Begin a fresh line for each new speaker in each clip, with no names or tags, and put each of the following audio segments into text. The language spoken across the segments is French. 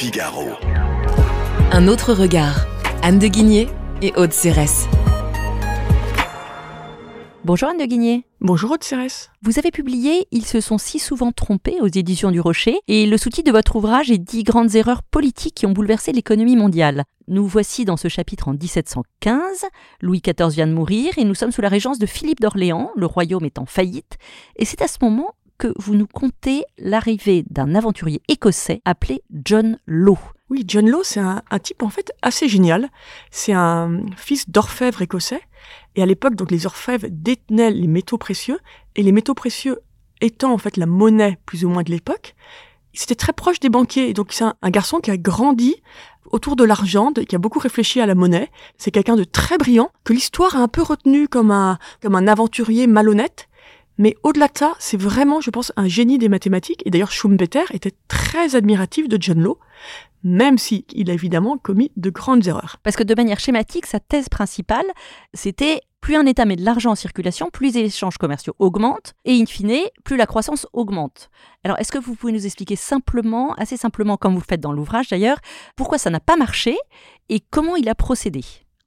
Figaro.
Un autre regard. Anne de Guigné et Aude Cérès.
Bonjour Anne de Guigné.
Bonjour Aude Cérès.
Vous avez publié Ils se sont si souvent trompés aux éditions du Rocher et le sous-titre de votre ouvrage est 10 grandes erreurs politiques qui ont bouleversé l'économie mondiale. Nous voici dans ce chapitre en 1715. Louis XIV vient de mourir et nous sommes sous la régence de Philippe d'Orléans, le royaume est en faillite. Et c'est à ce moment que vous nous contez l'arrivée d'un aventurier écossais appelé John Law.
Oui, John Law, c'est un, type en fait assez génial. C'est un fils d'orfèvre écossais. Et à l'époque, donc les orfèvres détenaient les métaux précieux. Et les métaux précieux étant en fait la monnaie plus ou moins de l'époque, c'était très proche des banquiers. donc c'est un, garçon qui a grandi autour de l'argent, qui a beaucoup réfléchi à la monnaie. C'est quelqu'un de très brillant, que l'histoire a un peu retenu comme un, comme un aventurier malhonnête. Mais au-delà de ça, c'est vraiment, je pense, un génie des mathématiques. Et d'ailleurs, Schumpeter était très admiratif de John Law, même s'il a évidemment commis de grandes erreurs.
Parce que de manière schématique, sa thèse principale, c'était plus un État met de l'argent en circulation, plus les échanges commerciaux augmentent, et in fine, plus la croissance augmente. Alors, est-ce que vous pouvez nous expliquer simplement, assez simplement, comme vous faites dans l'ouvrage d'ailleurs, pourquoi ça n'a pas marché et comment il a procédé?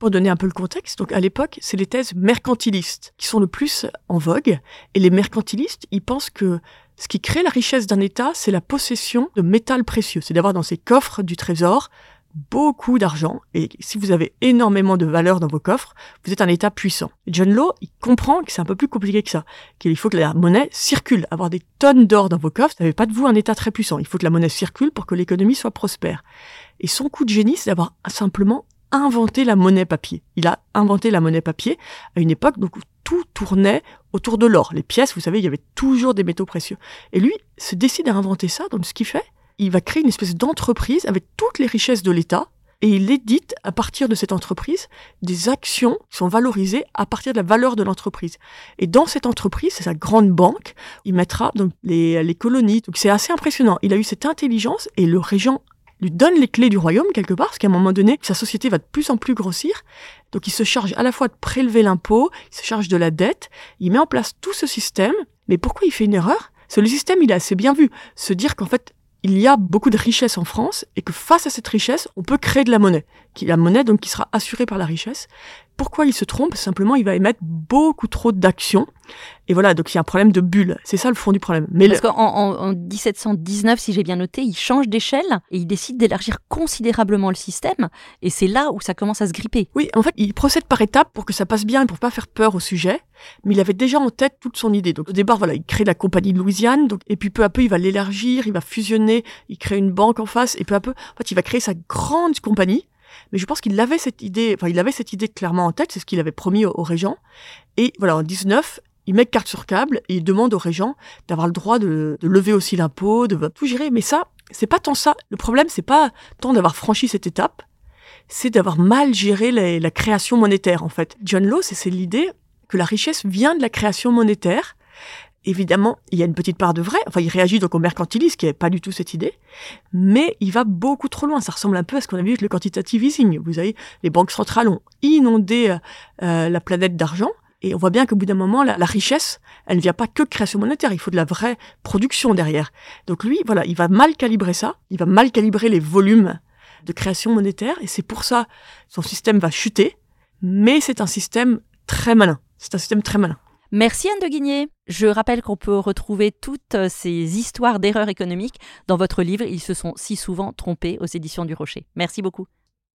Pour donner un peu le contexte, donc à l'époque, c'est les thèses mercantilistes qui sont le plus en vogue. Et les mercantilistes, ils pensent que ce qui crée la richesse d'un État, c'est la possession de métal précieux. C'est d'avoir dans ses coffres du trésor beaucoup d'argent. Et si vous avez énormément de valeur dans vos coffres, vous êtes un État puissant. John Law, il comprend que c'est un peu plus compliqué que ça. Qu'il faut que la monnaie circule. Avoir des tonnes d'or dans vos coffres, ça ne fait pas de vous un État très puissant. Il faut que la monnaie circule pour que l'économie soit prospère. Et son coup de génie, c'est d'avoir simplement inventé la monnaie papier. Il a inventé la monnaie papier à une époque où tout tournait autour de l'or. Les pièces, vous savez, il y avait toujours des métaux précieux. Et lui se décide à inventer ça, donc ce qu'il fait, il va créer une espèce d'entreprise avec toutes les richesses de l'État, et il édite à partir de cette entreprise des actions qui sont valorisées à partir de la valeur de l'entreprise. Et dans cette entreprise, c'est sa grande banque, il mettra donc les, les colonies. Donc c'est assez impressionnant. Il a eu cette intelligence et le régent lui donne les clés du royaume quelque part, parce qu'à un moment donné, sa société va de plus en plus grossir. Donc il se charge à la fois de prélever l'impôt, il se charge de la dette, il met en place tout ce système. Mais pourquoi il fait une erreur? C'est le système, il a assez bien vu. Se dire qu'en fait, il y a beaucoup de richesse en France et que face à cette richesse, on peut créer de la monnaie. La monnaie donc qui sera assurée par la richesse. Pourquoi il se trompe Simplement, il va émettre beaucoup trop d'actions. Et voilà, donc il y a un problème de bulle. C'est ça le fond du problème.
Mais Parce qu'en en, 1719, si j'ai bien noté, il change d'échelle et il décide d'élargir considérablement le système. Et c'est là où ça commence à se gripper.
Oui, en fait, il procède par étapes pour que ça passe bien et pour pas faire peur au sujet. Mais il avait déjà en tête toute son idée. Donc au départ, voilà, il crée la compagnie de Louisiane. Donc, et puis peu à peu, il va l'élargir, il va fusionner, il crée une banque en face. Et peu à peu, en fait, il va créer sa grande compagnie mais je pense qu'il avait cette idée, enfin, il avait cette idée clairement en tête, c'est ce qu'il avait promis au, régent. Et voilà, en 19, il met carte sur câble et il demande au régent d'avoir le droit de, lever aussi l'impôt, de tout gérer. Mais ça, c'est pas tant ça. Le problème, c'est pas tant d'avoir franchi cette étape, c'est d'avoir mal géré la, création monétaire, en fait. John Law, c'est l'idée que la richesse vient de la création monétaire évidemment, il y a une petite part de vrai. Enfin, il réagit donc au mercantilisme, qui n'est pas du tout cette idée. Mais il va beaucoup trop loin. Ça ressemble un peu à ce qu'on a vu avec le quantitative easing. Vous savez, les banques centrales ont inondé euh, euh, la planète d'argent. Et on voit bien qu'au bout d'un moment, la, richesse, elle ne vient pas que de création monétaire. Il faut de la vraie production derrière. Donc lui, voilà, il va mal calibrer ça. Il va mal calibrer les volumes de création monétaire. Et c'est pour ça, son système va chuter. Mais c'est un système très malin. C'est un système très malin.
Merci Anne de Guigné. Je rappelle qu'on peut retrouver toutes ces histoires d'erreurs économiques dans votre livre Ils se sont si souvent trompés aux éditions du Rocher. Merci beaucoup.